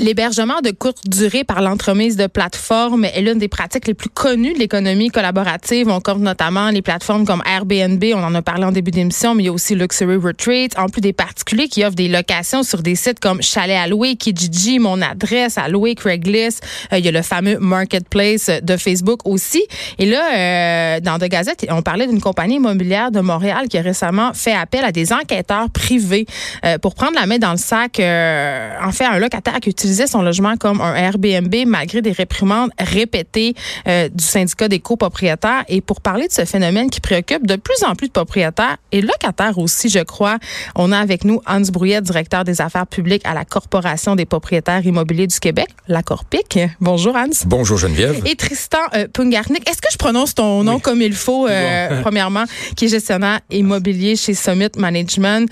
L'hébergement de courte durée par l'entremise de plateformes est l'une des pratiques les plus connues de l'économie collaborative. On compte notamment les plateformes comme Airbnb, on en a parlé en début d'émission, mais il y a aussi Luxury Retreat, en plus des particuliers qui offrent des locations sur des sites comme Chalet à louer, Kijiji, Mon Adresse à louer, Craigslist. Euh, il y a le fameux Marketplace de Facebook aussi. Et là, euh, dans The Gazette, on parlait d'une compagnie immobilière de Montréal qui a récemment fait appel à des enquêteurs privés euh, pour prendre la main dans le sac, en fait, un locataire qui son logement comme un Airbnb malgré des réprimandes répétées euh, du syndicat des copropriétaires. Et pour parler de ce phénomène qui préoccupe de plus en plus de propriétaires et locataires aussi, je crois, on a avec nous Hans Brouillet, directeur des affaires publiques à la Corporation des propriétaires immobiliers du Québec, la Corpic. Bonjour Hans. Bonjour Geneviève. Et Tristan euh, Pungarnik. Est-ce que je prononce ton nom comme il faut, euh, premièrement, qui est gestionnaire immobilier chez Summit Management?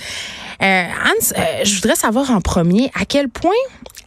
Hans, je voudrais savoir en premier à quel point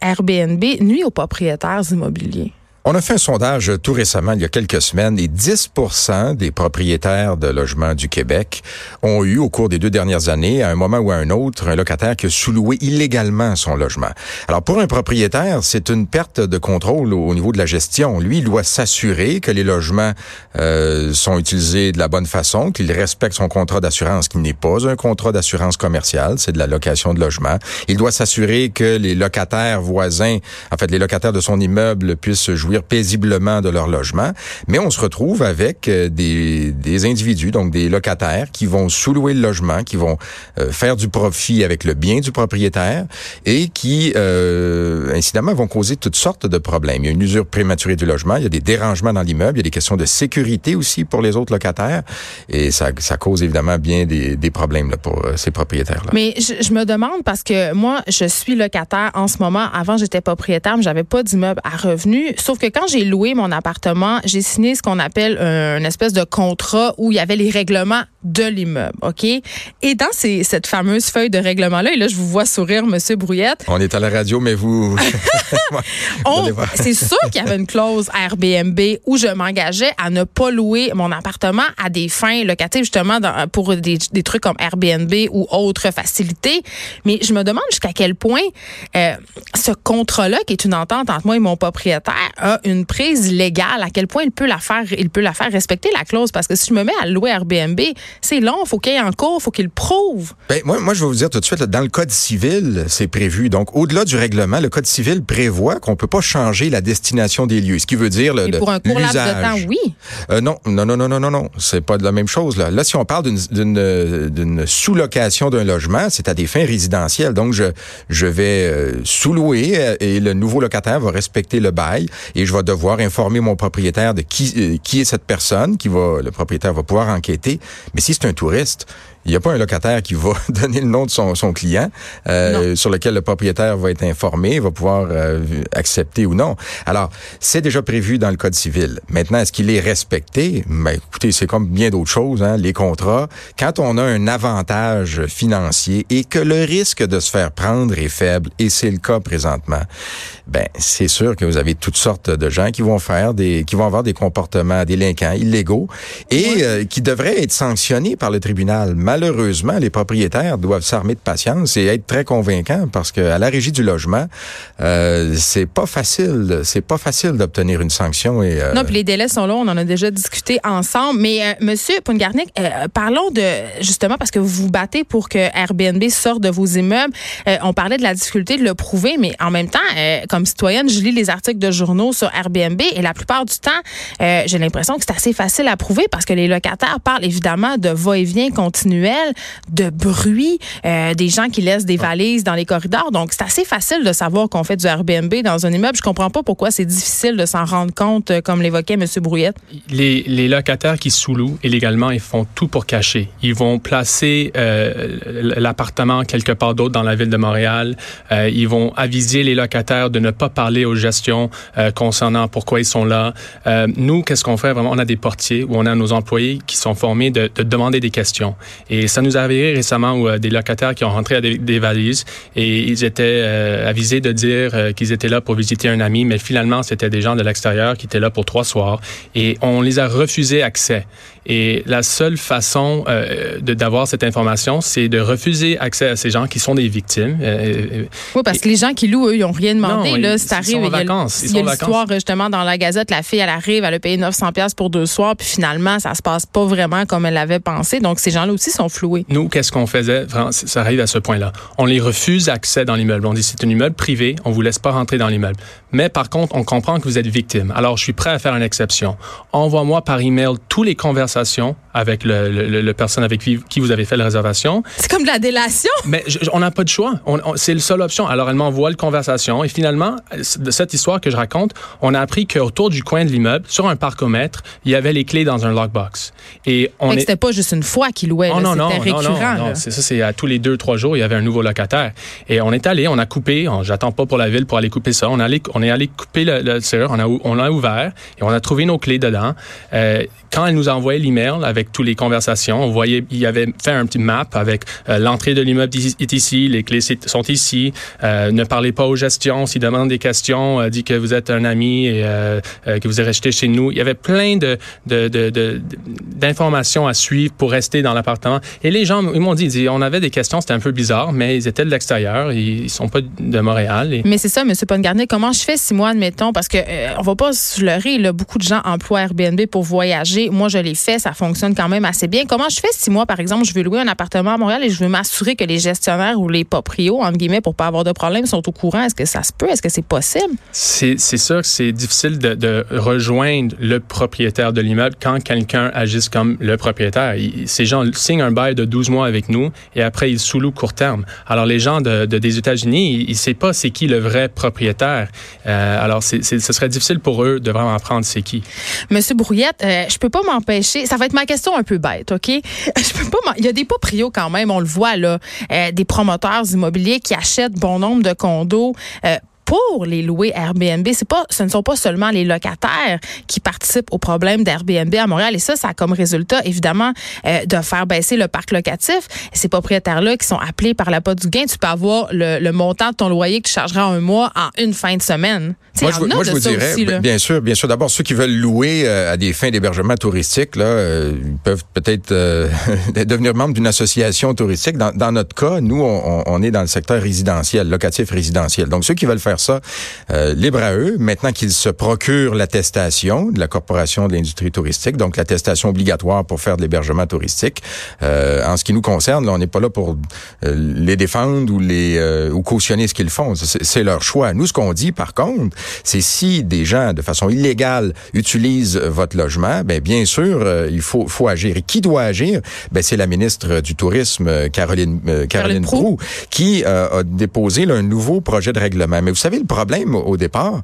Airbnb nuit aux propriétaires immobiliers. On a fait un sondage tout récemment, il y a quelques semaines, et 10% des propriétaires de logements du Québec ont eu, au cours des deux dernières années, à un moment ou à un autre, un locataire qui a sous-loué illégalement son logement. Alors, pour un propriétaire, c'est une perte de contrôle au niveau de la gestion. Lui, il doit s'assurer que les logements euh, sont utilisés de la bonne façon, qu'il respecte son contrat d'assurance, qui n'est pas un contrat d'assurance commerciale, c'est de la location de logement. Il doit s'assurer que les locataires voisins, en fait, les locataires de son immeuble puissent paisiblement de leur logement, mais on se retrouve avec euh, des, des individus, donc des locataires, qui vont sous-louer le logement, qui vont euh, faire du profit avec le bien du propriétaire et qui, euh, incidemment, vont causer toutes sortes de problèmes. Il y a une usure prématurée du logement, il y a des dérangements dans l'immeuble, il y a des questions de sécurité aussi pour les autres locataires et ça, ça cause évidemment bien des, des problèmes là, pour ces propriétaires-là. Mais je, je, me demande parce que moi, je suis locataire en ce moment. Avant, j'étais propriétaire, mais j'avais pas d'immeuble à revenus. Sauf que quand j'ai loué mon appartement, j'ai signé ce qu'on appelle un, espèce de contrat où il y avait les règlements de l'immeuble, OK? Et dans ces, cette fameuse feuille de règlement-là, et là, je vous vois sourire, Monsieur Brouillette. On est à la radio, mais vous... c'est sûr qu'il y avait une clause Airbnb où je m'engageais à ne pas louer mon appartement à des fins locatives, justement, dans, pour des, des, trucs comme Airbnb ou autres facilités. Mais je me demande jusqu'à quel point euh, ce contrat-là, qui est une entente entre moi et mon propriétaire, a une prise légale, à quel point il peut la faire, il peut la faire respecter la clause. Parce que si je me mets à louer Airbnb, c'est long, faut qu'il y ait en cours, faut qu'il prouve. Ben, moi, moi, je vais vous dire tout de suite, dans le Code civil, c'est prévu. Donc, au-delà du règlement, le Code civil prévoit qu'on peut pas changer la destination des lieux. Ce qui veut dire le, pour un court laps de temps, oui. Euh, non, non, non, non, non, non, non. C'est pas de la même chose, là. Là, si on parle d'une sous-location d'un logement, c'est à des fins résidentielles. Donc, je, je vais euh, sous-louer euh, et le nouveau locataire va respecter le bail et je vais devoir informer mon propriétaire de qui, euh, qui est cette personne, qui va, le propriétaire va pouvoir enquêter. Mais si c'est un touriste, il n'y a pas un locataire qui va donner le nom de son, son client euh, sur lequel le propriétaire va être informé, va pouvoir euh, accepter ou non. Alors, c'est déjà prévu dans le Code civil. Maintenant, est-ce qu'il est respecté? Ben, écoutez, c'est comme bien d'autres choses, hein, les contrats. Quand on a un avantage financier et que le risque de se faire prendre est faible, et c'est le cas présentement, ben c'est sûr que vous avez toutes sortes de gens qui vont faire des, qui vont avoir des comportements délinquants, illégaux, et euh, qui devraient être sanctionnés par le tribunal malheureusement, les propriétaires doivent s'armer de patience et être très convaincants parce que à la régie du logement, euh, c'est pas facile, c'est pas facile d'obtenir une sanction. Euh... Non, puis les délais sont longs, on en a déjà discuté ensemble. Mais euh, Monsieur Pungarnik, euh, parlons de justement parce que vous vous battez pour que Airbnb sorte de vos immeubles. On parlait de la difficulté de le prouver, mais en même temps, comme citoyenne, je lis les articles de journaux sur Airbnb et la plupart du temps, j'ai l'impression que c'est assez facile à prouver parce que les locataires parlent évidemment de va-et-vient continuel de bruit, euh, des gens qui laissent des valises dans les corridors. Donc, c'est assez facile de savoir qu'on fait du Airbnb dans un immeuble. Je comprends pas pourquoi c'est difficile de s'en rendre compte, euh, comme l'évoquait M. Brouillette. Les, locataires qui sous-louent illégalement, ils font tout pour cacher. Ils vont placer euh, l'appartement quelque part d'autre dans la ville de Montréal. Ils vont aviser les locataires de ne pas parler aux gestions concernant pourquoi ils sont là. Nous, qu'est-ce qu'on fait? Vraiment? On a des portiers où on a nos employés qui sont formés de, de demander des questions. Et ça nous est arrivé récemment où euh, des locataires qui ont rentré avec des valises et ils étaient euh, avisés de dire euh, qu'ils étaient là pour visiter un ami, mais finalement, c'était des gens de l'extérieur qui étaient là pour trois soirs et on les a refusé accès. Et la seule façon euh, d'avoir cette information, c'est de refuser accès à ces gens qui sont des victimes. Euh, oui, parce que les gens qui louent, eux, ils n'ont rien demandé. Non, là, ils, arrive, sont en vacances. Il y a l'histoire, justement, dans la Gazette, la fille, elle arrive, elle a payé 900 pièces pour deux soirs, puis finalement, ça se passe pas vraiment comme elle l'avait pensé. Donc, ces gens-là aussi sont floués. Nous, qu'est-ce qu'on faisait? Ça arrive à ce point-là. On les refuse accès dans l'immeuble. On dit, c'est un immeuble privé, on vous laisse pas rentrer dans l'immeuble. Mais par contre, on comprend que vous êtes victime. Alors, je suis prêt à faire une exception. Envoie-moi par email toutes les conversations avec le, le, le, personne avec qui, qui, vous avez fait la réservation. C'est comme de la délation. Mais je, on n'a pas de choix. On, on, c'est la seule option. Alors, elle m'envoie la conversation. Et finalement, de cette histoire que je raconte, on a appris qu'autour du coin de l'immeuble, sur un parcomètre, il y avait les clés dans un lockbox. Et on est... c'était pas juste une fois qu'il louait. Oh, non, non, récurrent, non, non, C'est ça, c'est à tous les deux, trois jours, il y avait un nouveau locataire. Et on est allé, on a coupé. J'attends pas pour la ville pour aller couper ça. On, allé, on est allé couper le, le serrure, on a, on l'a ouvert et on a trouvé nos clés dedans. Euh, quand elle nous a envoyé avec toutes les conversations, on voyait, il avait fait un petit map avec euh, l'entrée de l'immeuble est ici, les clés sont ici. Euh, ne parlez pas aux gestions, s'ils demandent des questions, euh, dit que vous êtes un ami et euh, que vous êtes resté chez nous. Il y avait plein de, d'informations à suivre pour rester dans l'appartement. Et les gens, ils m'ont dit, on avait des questions, c'était un peu bizarre, mais ils étaient de l'extérieur, ils sont pas de Montréal. Mais c'est ça, M. Pongarnier, comment je fais six mois, admettons, parce que on va pas se leurrer, là, beaucoup de gens emploient Airbnb pour voyager. Moi, je l'ai fait, ça fonctionne quand même assez bien. Comment je fais si moi, par exemple, je veux louer un appartement à Montréal et je veux m'assurer que les gestionnaires ou les proprios, entre guillemets, pour pas avoir de problème, sont au courant? Est-ce que ça se peut? Est-ce que c'est possible? C'est sûr que c'est difficile de, de, rejoindre le propriétaire de l'immeuble quand quelqu'un agisse comme le propriétaire. Il, ces gens signent un bail de 12 mois avec nous et après, ils sous-louent court terme. Alors, les gens de, de des États-Unis, ils ne savent pas c'est qui le vrai propriétaire. Euh, alors, ce serait difficile pour eux de vraiment apprendre c'est qui. Monsieur Brouillette, euh, je peux pas m'empêcher. Ça va être ma question un peu bête, OK? Je peux pas. Il y a des proprios quand même, on le voit là, euh, des promoteurs immobiliers qui achètent bon nombre de condos. Euh, pour les louer Airbnb, c'est pas, ce ne sont pas seulement les locataires qui participent au problème d'Airbnb à Montréal. Et ça, ça a comme résultat, évidemment, euh, de faire baisser le parc locatif. Ces propriétaires-là qui sont appelés par la pote du gain, tu peux avoir le, le, montant de ton loyer que tu chargeras un mois en une fin de semaine. Moi, je, moi, je vous dirais, aussi, bien sûr, bien sûr. D'abord, ceux qui veulent louer euh, à des fins d'hébergement touristique, là, euh, peuvent peut-être devenir membres d'une association touristique. Dans, dans, notre cas, nous, on, on, est dans le secteur résidentiel, locatif résidentiel. Donc, ceux qui veulent faire ça, euh, libre à eux. Maintenant qu'ils se procurent l'attestation de la Corporation de l'industrie touristique, donc l'attestation obligatoire pour faire de l'hébergement touristique. Euh, en ce qui nous concerne, là, on n'est pas là pour euh, les défendre ou les ou cautionner ce qu'ils font. C'est leur choix. Nous, ce qu'on dit, par contre, c'est si des gens, de façon illégale, utilisent votre logement, ben bien sûr, euh, il faut, faut agir. Et qui doit agir? Ben c'est la ministre du Tourisme, Caroline, euh, Caroline, Caroline Proux, qui euh, a déposé là, un nouveau projet de règlement. Mais vous savez, le problème au départ,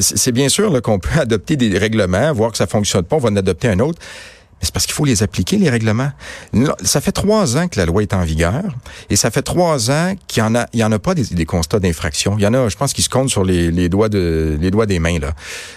c'est bien sûr qu'on peut adopter des règlements, voir que ça fonctionne pas, on va en adopter un autre c'est parce qu'il faut les appliquer, les règlements. Ça fait trois ans que la loi est en vigueur et ça fait trois ans qu'il y en a, il y en a pas des, des constats d'infraction. Il y en a, je pense, qui se comptent sur les, les, doigts de, les doigts des mains, là.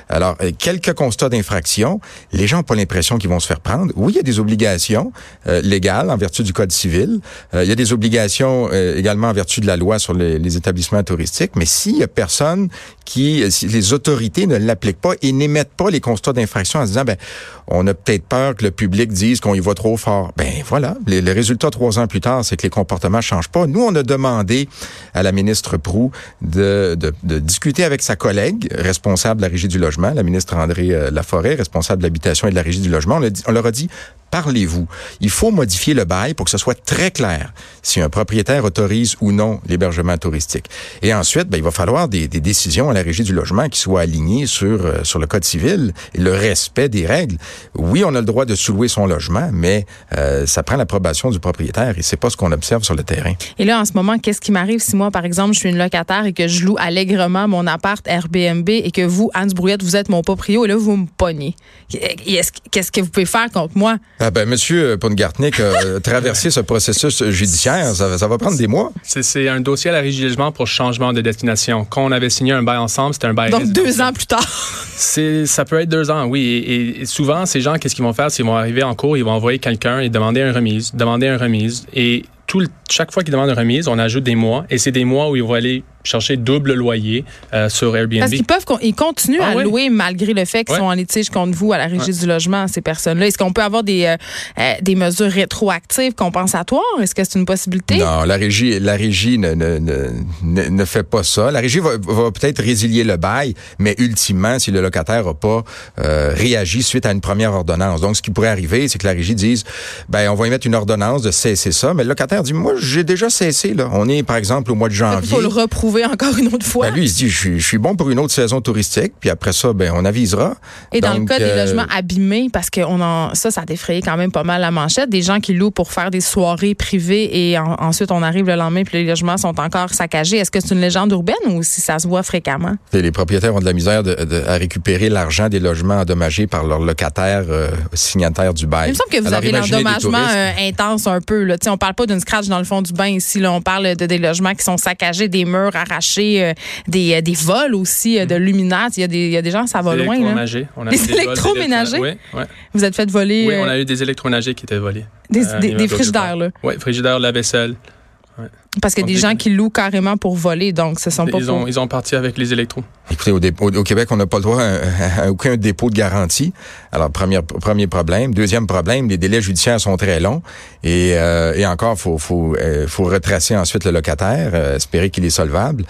Alors, euh, quelques constats d'infraction. Les gens n'ont pas l'impression qu'ils vont se faire prendre. Oui, il y a des obligations euh, légales en vertu du Code civil. Euh, il y a des obligations euh, également en vertu de la loi sur les, les établissements touristiques. Mais s'il y a personne qui, si les autorités ne l'appliquent pas et n'émettent pas les constats d'infraction en se disant, ben, on a peut-être peur que le public dise qu'on y va trop fort. Ben voilà, les résultats trois ans plus tard, c'est que les comportements changent pas. Nous, on a demandé à la ministre Prou de, discuter avec sa collègue responsable de la régie du logement, la ministre André euh, Laforêt, responsable de l'habitation et de la régie du logement. On, on leur a dit, parlez-vous. Il faut modifier le bail pour que ce soit très clair si un propriétaire autorise ou non l'hébergement touristique. Et ensuite, ben, il va falloir des, des, décisions à la régie du logement qui soient alignées sur, euh, sur le code civil et le respect des règles. Oui, on a le droit de sous-louer son logement, mais euh, ça prend l'approbation du propriétaire et c'est pas ce qu'on observe sur le terrain. Et là, en ce moment, qu'est-ce qui m'arrive si moi, par exemple, je suis une locataire et que je loue allègrement mon appart Airbnb et que vous, Anne Brouillette, vous êtes mon proprio et là, vous me pognez? Qu'est-ce que vous pouvez faire contre moi? Ah ben, Monsieur Pongartnik a traversé ce processus judiciaire. Ça, ça va prendre des mois. C'est un dossier à la logement pour changement de destination. Quand on avait signé un bail ensemble, c'était un bail Donc, deux ans plus tard. Ça peut être deux ans, oui. Et, et souvent, ces gens, qu'est-ce qu'ils vont faire? C'est qu'ils vont arriver en cours, ils vont envoyer quelqu'un et demander une remise, demander une remise. Et tout chaque fois qu'ils demandent une remise, on ajoute des mois. Et c'est des mois où ils vont aller chercher double loyer euh, sur Airbnb. Parce qu'ils peuvent, ils continuent ah à louer malgré le fait qu'ils sont en litige contre vous à la régie du logement, ces personnes-là. Est-ce qu'on peut avoir des, euh, euh, des mesures rétroactives compensatoires? Est-ce que c'est une possibilité? Non, la régie, la régie ne, ne, ne, ne fait pas ça. La régie va, va peut-être résilier le bail, mais ultimement, si le locataire n'a pas réagi suite à une première ordonnance. Donc, ce qui pourrait arriver, c'est que la régie dise, ben, on va émettre une ordonnance de cesser ça, mais le locataire dit, moi, j'ai déjà cessé, là. On est, par exemple, au mois de janvier. Il faut le reprouver encore une autre fois. Ben, lui, il se dit, je suis, bon pour une autre saison touristique, puis après ça, ben, on avisera. Et dans le cas des euh, logements abîmés, parce que on en, ça, ça a défrayé quand même pas mal la manchette, des gens qui louent pour faire des soirées privées et ensuite on arrive le lendemain puis les logements sont encore saccagés. Est-ce que c'est une légende urbaine ou si ça se voit fréquemment? les propriétaires ont de la misère de, à récupérer l'argent des logements endommagés par leurs locataires euh, signataires du bail. Il me semble que vous avez l'endommagement euh, intense un peu. Là. On parle pas d'une scratch dans le fond du bain ici. Là. On parle de des logements qui sont saccagés, des murs arrachés, euh, des, euh, des vols aussi euh, de mhm. luminaires. Il y, a des, il y a des gens, ça va loin. des électroménagers? Oui, Vous êtes fait voler? Oui, on a eu des électroménagers qui étaient volés. Des, des frigidaires, là? Oui, frigidaires, la vaisselle. Parce qu'il y a des gens qui louent carrément pour voler, donc ce sont pas ils ont, ils ont parti avec les électros. Écoutez, au, au Québec, on n'a pas le droit à, aucun dépôt de garantie. Alors, premier, premier problème. Deuxième problème, les délais judiciaires sont très longs. Et, euh, et encore, faut, faut, euh, faut retracer ensuite le locataire, euh, espérer qu'il est solvable.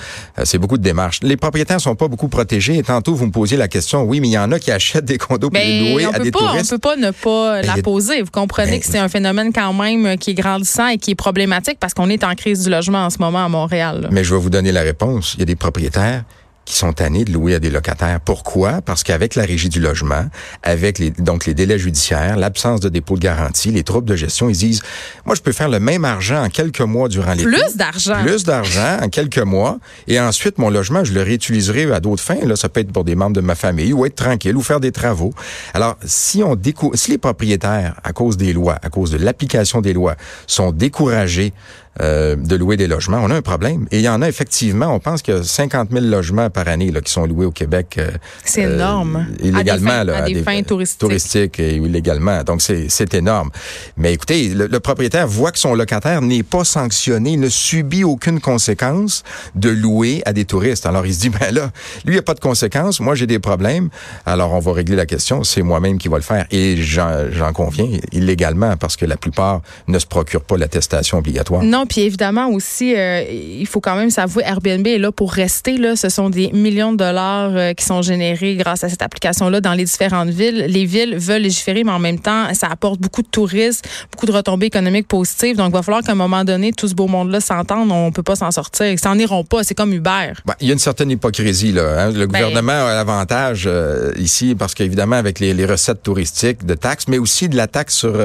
c'est beaucoup de démarches. Les propriétaires sont pas beaucoup protégés. Et tantôt, vous me posiez la question, oui, mais il y en a qui achètent des condos pour les louer à des pas, touristes. On peut pas ne pas la poser. Vous comprenez ben que c'est un phénomène quand même qui est grandissant et qui est problématique parce qu'on est en crise du logement en ce moment à Montréal. Mais je vais vous donner la réponse. Il y a des propriétaires qui sont tannés de louer à des locataires. Pourquoi? Parce qu'avec la régie du logement, avec les, donc les délais judiciaires, l'absence de dépôt de garantie, les troubles de gestion, ils disent, moi, je peux faire le même argent en quelques mois durant l'été. Plus d'argent. Plus d'argent en quelques mois. Et ensuite, mon logement, je le réutiliserai à d'autres fins. Là, ça peut être pour des membres de ma famille ou être tranquille ou faire des travaux. Alors, si on décou si les propriétaires, à cause des lois, à cause de l'application des lois, sont découragés euh, de louer des logements, on a un problème. Et il y en a effectivement, on pense qu'il y a 50 000 logements par année là, qui sont loués au Québec. Euh, c'est énorme. Euh, illégalement. À des, fins, à des, fins touristiques. touristiques. et illégalement. Donc, c'est énorme. Mais écoutez, le, propriétaire voit que son locataire n'est pas sanctionné, ne subit aucune conséquence de louer à des touristes. Alors, il se dit, ben là, lui, il n'y a pas de conséquences. Moi, j'ai des problèmes. Alors, on va régler la question. C'est moi-même qui va le faire. Et j'en conviens, illégalement, parce que la plupart ne se procurent pas l'attestation obligatoire. Non, puis évidemment aussi, euh, il faut quand même s'avouer, Airbnb est là pour rester. Là. Ce sont des millions de dollars euh, qui sont générés grâce à cette application-là dans les différentes villes. Les villes veulent légiférer, mais en même temps, ça apporte beaucoup de touristes, beaucoup de retombées économiques positives. Donc, il va falloir qu'à un moment donné, tout ce beau monde-là s'entende. On peut pas s'en sortir. Ils s'en iront pas. C'est comme Uber. Ben, il y a une certaine hypocrisie. Là, hein. Le ben, gouvernement a l'avantage euh, ici parce qu'évidemment, avec les, recettes touristiques de taxes, mais aussi de la taxe sur,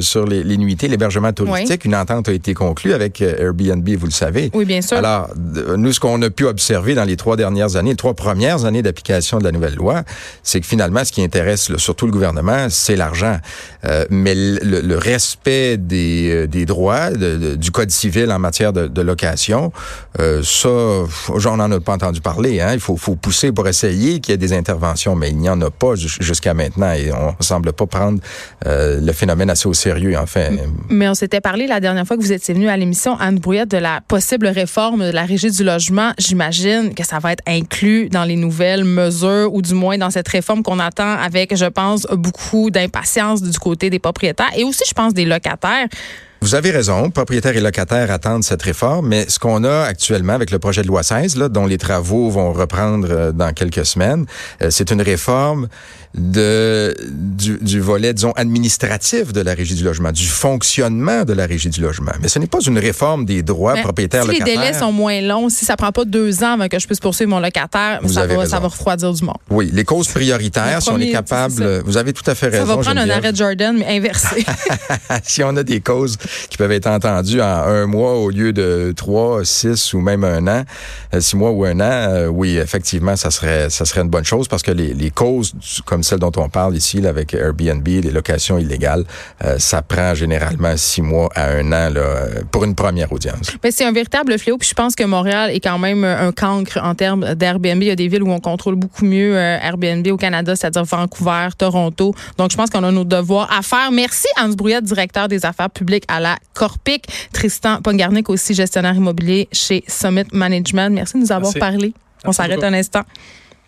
sur les, les nuitées, l'hébergement touristique, une entente a été conclue avec Airbnb, vous le savez. Oui, bien sûr. Alors, nous, ce qu'on a pu observer dans les trois dernières années, les trois premières années d'application de la nouvelle loi, c'est que finalement, ce qui intéresse surtout le gouvernement, c'est l'argent. Euh, mais le, respect des, euh, des droits du Code civil en matière de, location, euh, ça, j'en en ai pas entendu parler. Hein. Il faut, faut pousser pour essayer qu'il y ait des interventions, mais il n'y en a pas jusqu'à maintenant et on semble pas prendre le phénomène assez au sérieux, en fait. Mais on s'était parlé la dernière fois que vous étiez venu à l'émission Anne Brouillette, de la possible réforme de la régie du logement. J'imagine que ça va être inclus dans les nouvelles mesures ou du moins dans cette réforme qu'on attend avec, je pense, beaucoup d'impatience du côté des propriétaires et aussi, je pense, des locataires. Vous avez raison, propriétaires et locataires attendent cette réforme, mais ce qu'on a actuellement avec le projet de loi 16, là, dont les travaux vont reprendre euh, dans quelques semaines, euh, c'est une réforme de du, du, volet, disons, administratif de la Régie du logement, du fonctionnement de la Régie du logement. Mais ce n'est pas une réforme des droits propriétaires si locataires. Si les délais sont moins longs, si ça prend pas deux ans avant que je puisse poursuivre mon locataire, ça va, ça va, refroidir du monde. Oui, les causes prioritaires, si on est capable, vous avez tout à fait raison. Ça va prendre un arrêt Jordan, mais inversé. si on a des causes qui peuvent être entendus en un mois au lieu de trois, six ou même un an, euh, six mois ou un an, euh, oui, effectivement, ça serait, ça serait une bonne chose parce que les, les causes comme celles dont on parle ici, là, avec Airbnb, les locations illégales, euh, ça prend généralement six mois à un an là, pour une première audience. Mais c'est un véritable fléau. Puis je pense que Montréal est quand même un cancre en termes d'Airbnb. Il y a des villes où on contrôle beaucoup mieux Airbnb au Canada, c'est-à-dire Vancouver, Toronto. Donc je pense qu'on a nos devoirs à faire. Merci Hans Brouillette, directeur des affaires publiques à la Corpic. Tristan Pongarnik aussi gestionnaire immobilier chez Summit Management. Merci de nous avoir parlé. On s'arrête un instant.